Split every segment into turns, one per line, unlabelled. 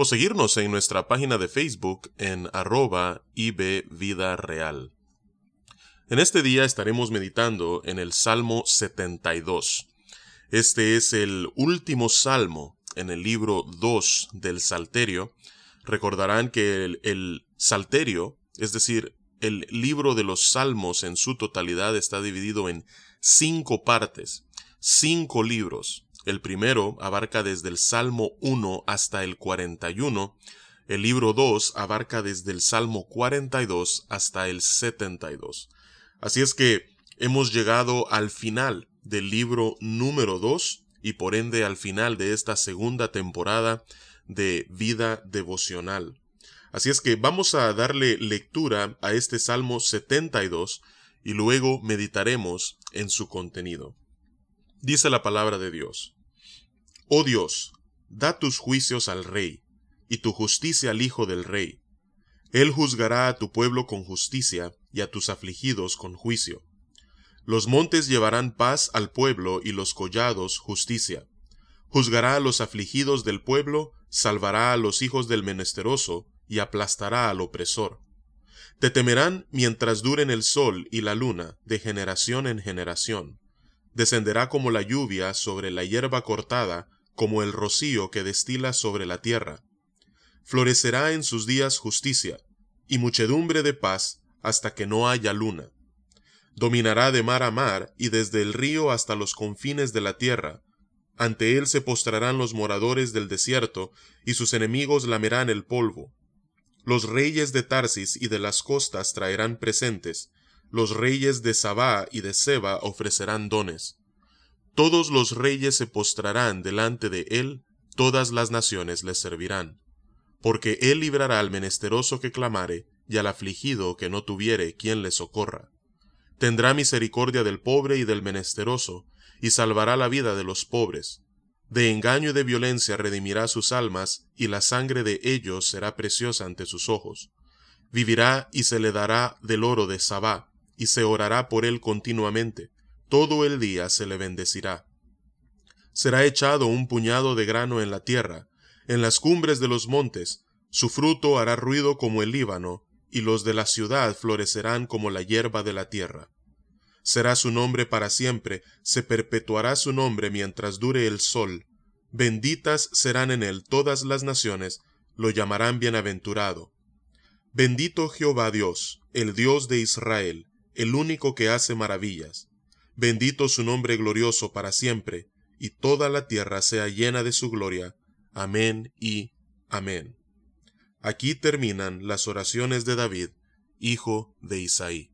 o seguirnos en nuestra página de Facebook en arroba Vida Real. En este día estaremos meditando en el Salmo 72. Este es el último salmo en el libro 2 del Salterio. Recordarán que el, el Salterio, es decir, el libro de los salmos en su totalidad está dividido en cinco partes, cinco libros. El primero abarca desde el Salmo 1 hasta el 41, el libro 2 abarca desde el Salmo 42 hasta el 72. Así es que hemos llegado al final del libro número 2 y por ende al final de esta segunda temporada de vida devocional. Así es que vamos a darle lectura a este Salmo 72 y luego meditaremos en su contenido. Dice la palabra de Dios. Oh Dios, da tus juicios al Rey, y tu justicia al Hijo del Rey. Él juzgará a tu pueblo con justicia, y a tus afligidos con juicio. Los montes llevarán paz al pueblo, y los collados justicia. Juzgará a los afligidos del pueblo, salvará a los hijos del menesteroso, y aplastará al opresor. Te temerán mientras duren el sol y la luna, de generación en generación. Descenderá como la lluvia sobre la hierba cortada, como el rocío que destila sobre la tierra. Florecerá en sus días justicia, y muchedumbre de paz hasta que no haya luna. Dominará de mar a mar y desde el río hasta los confines de la tierra. Ante él se postrarán los moradores del desierto, y sus enemigos lamerán el polvo. Los reyes de Tarsis y de las costas traerán presentes, los reyes de Sabá y de Seba ofrecerán dones. Todos los reyes se postrarán delante de él, todas las naciones le servirán. Porque él librará al menesteroso que clamare, y al afligido que no tuviere quien le socorra. Tendrá misericordia del pobre y del menesteroso, y salvará la vida de los pobres. De engaño y de violencia redimirá sus almas, y la sangre de ellos será preciosa ante sus ojos. Vivirá y se le dará del oro de Sabá, y se orará por él continuamente todo el día se le bendecirá. Será echado un puñado de grano en la tierra, en las cumbres de los montes, su fruto hará ruido como el Líbano, y los de la ciudad florecerán como la hierba de la tierra. Será su nombre para siempre, se perpetuará su nombre mientras dure el sol. Benditas serán en él todas las naciones, lo llamarán bienaventurado. Bendito Jehová Dios, el Dios de Israel, el único que hace maravillas. Bendito su nombre glorioso para siempre, y toda la tierra sea llena de su gloria. Amén y amén. Aquí terminan las oraciones de David, hijo de Isaí.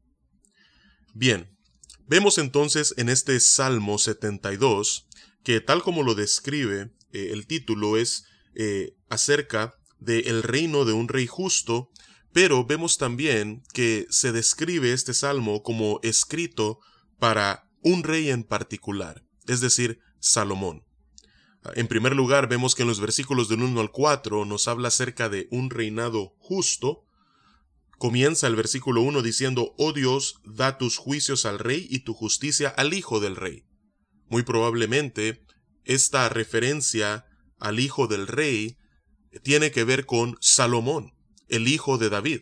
Bien, vemos entonces en este Salmo 72 que tal como lo describe eh, el título es eh, acerca del reino de un rey justo, pero vemos también que se describe este salmo como escrito para un rey en particular, es decir, Salomón. En primer lugar, vemos que en los versículos del 1 al 4 nos habla acerca de un reinado justo. Comienza el versículo 1 diciendo, Oh Dios, da tus juicios al rey y tu justicia al hijo del rey. Muy probablemente, esta referencia al hijo del rey tiene que ver con Salomón, el hijo de David.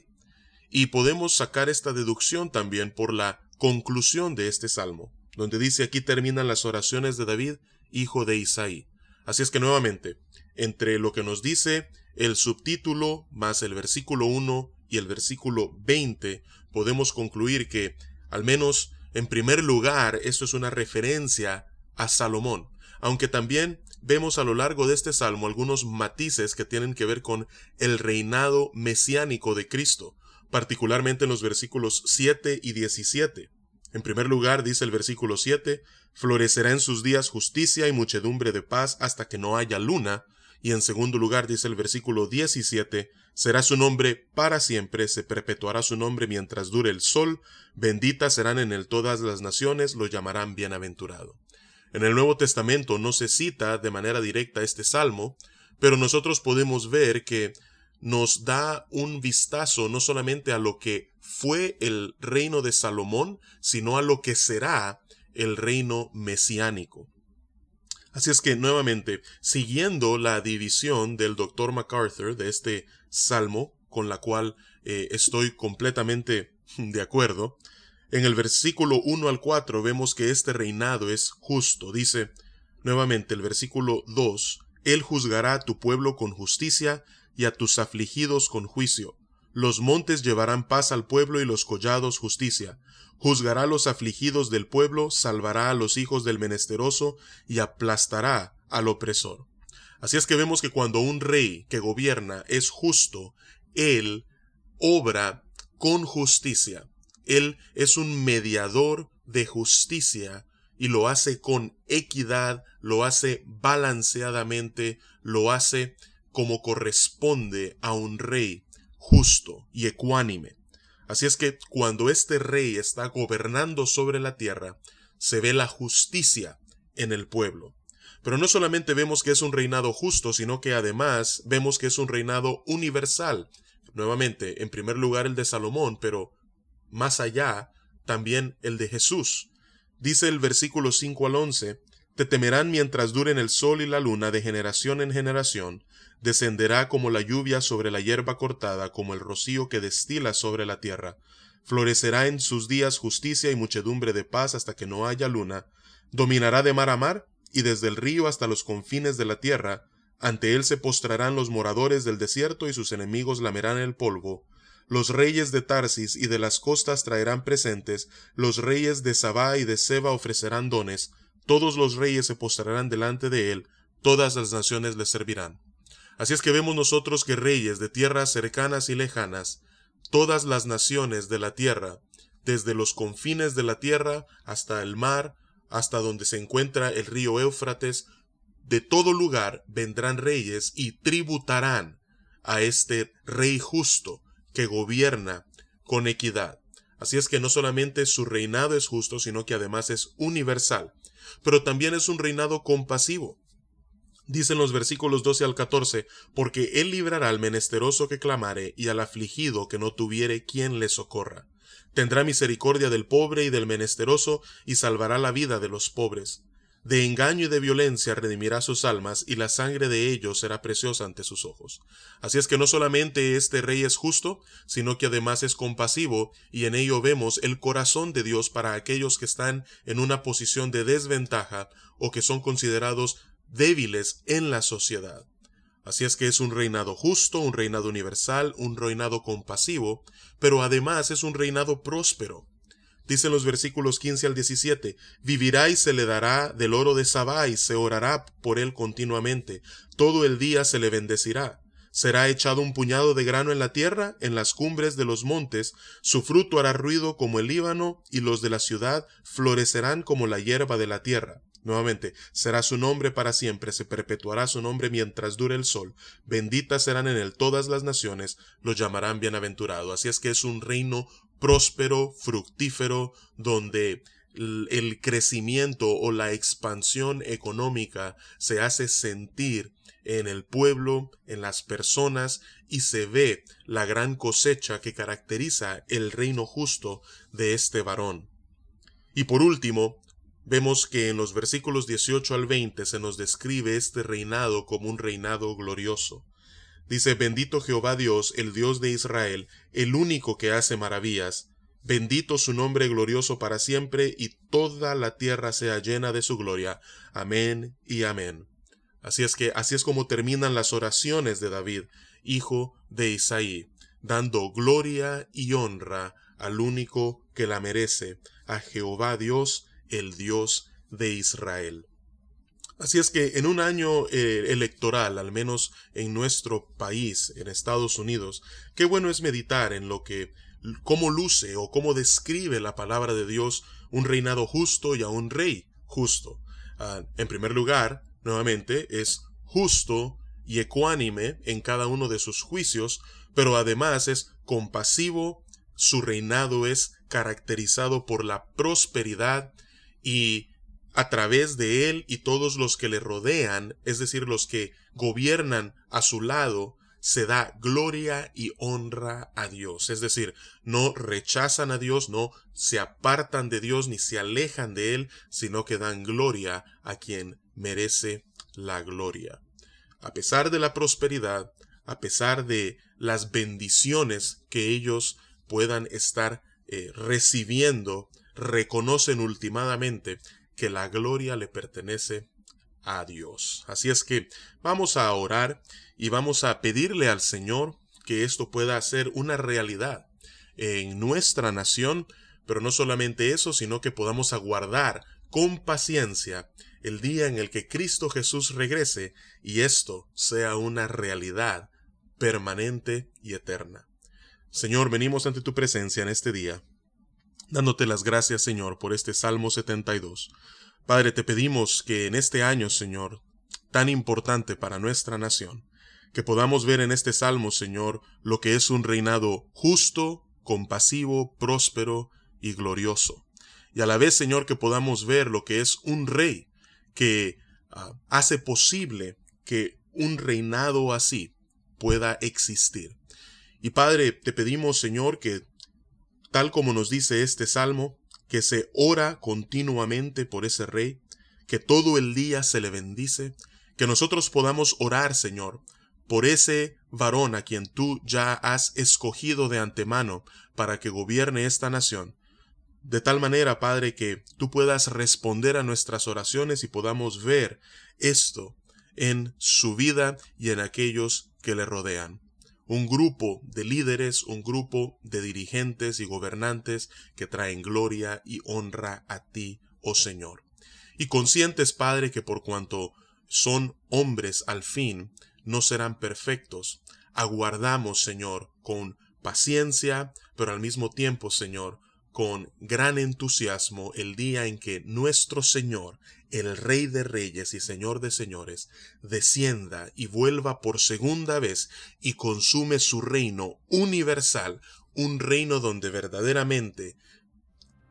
Y podemos sacar esta deducción también por la conclusión de este salmo donde dice aquí terminan las oraciones de David, hijo de Isaí. Así es que nuevamente, entre lo que nos dice el subtítulo más el versículo 1 y el versículo 20, podemos concluir que, al menos en primer lugar, esto es una referencia a Salomón, aunque también vemos a lo largo de este salmo algunos matices que tienen que ver con el reinado mesiánico de Cristo, particularmente en los versículos 7 y 17. En primer lugar, dice el versículo 7, florecerá en sus días justicia y muchedumbre de paz hasta que no haya luna, Y en segundo lugar dice el versículo 17, será su nombre para siempre, se perpetuará su nombre mientras dure el sol, benditas serán en él todas las naciones, lo llamarán bienaventurado. En el Nuevo Testamento no se cita de manera directa este salmo, pero nosotros podemos ver que nos da un vistazo no solamente a lo que fue el reino de Salomón, sino a lo que será el reino mesiánico. Así es que, nuevamente, siguiendo la división del doctor MacArthur de este salmo, con la cual eh, estoy completamente de acuerdo, en el versículo 1 al 4 vemos que este reinado es justo. Dice nuevamente el versículo 2, Él juzgará a tu pueblo con justicia y a tus afligidos con juicio. Los montes llevarán paz al pueblo y los collados justicia. Juzgará a los afligidos del pueblo, salvará a los hijos del menesteroso y aplastará al opresor. Así es que vemos que cuando un rey que gobierna es justo, él obra con justicia. Él es un mediador de justicia y lo hace con equidad, lo hace balanceadamente, lo hace como corresponde a un rey justo y ecuánime. Así es que cuando este rey está gobernando sobre la tierra, se ve la justicia en el pueblo. Pero no solamente vemos que es un reinado justo, sino que además vemos que es un reinado universal. Nuevamente, en primer lugar el de Salomón, pero más allá, también el de Jesús. Dice el versículo 5 al 11, Te temerán mientras duren el sol y la luna de generación en generación, descenderá como la lluvia sobre la hierba cortada, como el rocío que destila sobre la tierra. Florecerá en sus días justicia y muchedumbre de paz hasta que no haya luna. Dominará de mar a mar, y desde el río hasta los confines de la tierra. Ante él se postrarán los moradores del desierto y sus enemigos lamerán el polvo. Los reyes de Tarsis y de las costas traerán presentes, los reyes de Sabá y de Seba ofrecerán dones, todos los reyes se postrarán delante de él, todas las naciones le servirán. Así es que vemos nosotros que reyes de tierras cercanas y lejanas, todas las naciones de la tierra, desde los confines de la tierra hasta el mar, hasta donde se encuentra el río Éufrates, de todo lugar vendrán reyes y tributarán a este rey justo, que gobierna con equidad. Así es que no solamente su reinado es justo, sino que además es universal, pero también es un reinado compasivo. Dicen los versículos 12 al 14, porque él librará al menesteroso que clamare y al afligido que no tuviere quien le socorra. Tendrá misericordia del pobre y del menesteroso y salvará la vida de los pobres. De engaño y de violencia redimirá sus almas, y la sangre de ellos será preciosa ante sus ojos. Así es que no solamente este rey es justo, sino que además es compasivo, y en ello vemos el corazón de Dios para aquellos que están en una posición de desventaja o que son considerados débiles en la sociedad. Así es que es un reinado justo, un reinado universal, un reinado compasivo, pero además es un reinado próspero. Dicen los versículos 15 al 17, vivirá y se le dará del oro de Sabá y se orará por él continuamente, todo el día se le bendecirá. Será echado un puñado de grano en la tierra, en las cumbres de los montes, su fruto hará ruido como el Líbano, y los de la ciudad florecerán como la hierba de la tierra. Nuevamente, será su nombre para siempre, se perpetuará su nombre mientras dure el sol. Benditas serán en él todas las naciones, lo llamarán bienaventurado. Así es que es un reino próspero, fructífero, donde el crecimiento o la expansión económica se hace sentir en el pueblo, en las personas, y se ve la gran cosecha que caracteriza el reino justo de este varón. Y por último, vemos que en los versículos 18 al 20 se nos describe este reinado como un reinado glorioso. Dice, bendito Jehová Dios, el Dios de Israel, el único que hace maravillas. Bendito su nombre glorioso para siempre, y toda la tierra sea llena de su gloria. Amén y amén. Así es que así es como terminan las oraciones de David, hijo de Isaí, dando gloria y honra al único que la merece, a Jehová Dios, el Dios de Israel. Así es que en un año eh, electoral, al menos en nuestro país, en Estados Unidos, qué bueno es meditar en lo que, cómo luce o cómo describe la palabra de Dios un reinado justo y a un rey justo. Ah, en primer lugar, nuevamente, es justo y ecuánime en cada uno de sus juicios, pero además es compasivo, su reinado es caracterizado por la prosperidad y a través de él y todos los que le rodean, es decir, los que gobiernan a su lado, se da gloria y honra a Dios. Es decir, no rechazan a Dios, no se apartan de Dios ni se alejan de Él, sino que dan gloria a quien merece la gloria. A pesar de la prosperidad, a pesar de las bendiciones que ellos puedan estar eh, recibiendo, reconocen ultimadamente que la gloria le pertenece a Dios. Así es que vamos a orar y vamos a pedirle al Señor que esto pueda ser una realidad en nuestra nación, pero no solamente eso, sino que podamos aguardar con paciencia el día en el que Cristo Jesús regrese y esto sea una realidad permanente y eterna. Señor, venimos ante tu presencia en este día, dándote las gracias, Señor, por este Salmo 72. Padre, te pedimos que en este año, Señor, tan importante para nuestra nación, que podamos ver en este salmo, Señor, lo que es un reinado justo, compasivo, próspero y glorioso. Y a la vez, Señor, que podamos ver lo que es un rey que ah, hace posible que un reinado así pueda existir. Y Padre, te pedimos, Señor, que tal como nos dice este salmo, que se ora continuamente por ese rey, que todo el día se le bendice, que nosotros podamos orar, Señor, por ese varón a quien tú ya has escogido de antemano para que gobierne esta nación, de tal manera, Padre, que tú puedas responder a nuestras oraciones y podamos ver esto en su vida y en aquellos que le rodean un grupo de líderes, un grupo de dirigentes y gobernantes que traen gloria y honra a ti, oh Señor. Y conscientes, Padre, que por cuanto son hombres al fin, no serán perfectos, aguardamos, Señor, con paciencia, pero al mismo tiempo, Señor, con gran entusiasmo el día en que nuestro Señor, el Rey de Reyes y Señor de Señores, descienda y vuelva por segunda vez y consume su reino universal, un reino donde verdaderamente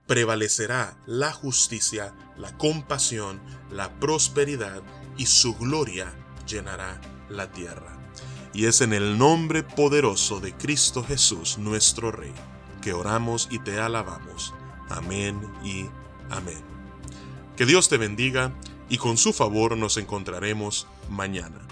prevalecerá la justicia, la compasión, la prosperidad y su gloria llenará la tierra. Y es en el nombre poderoso de Cristo Jesús, nuestro Rey que oramos y te alabamos. Amén y amén. Que Dios te bendiga y con su favor nos encontraremos mañana.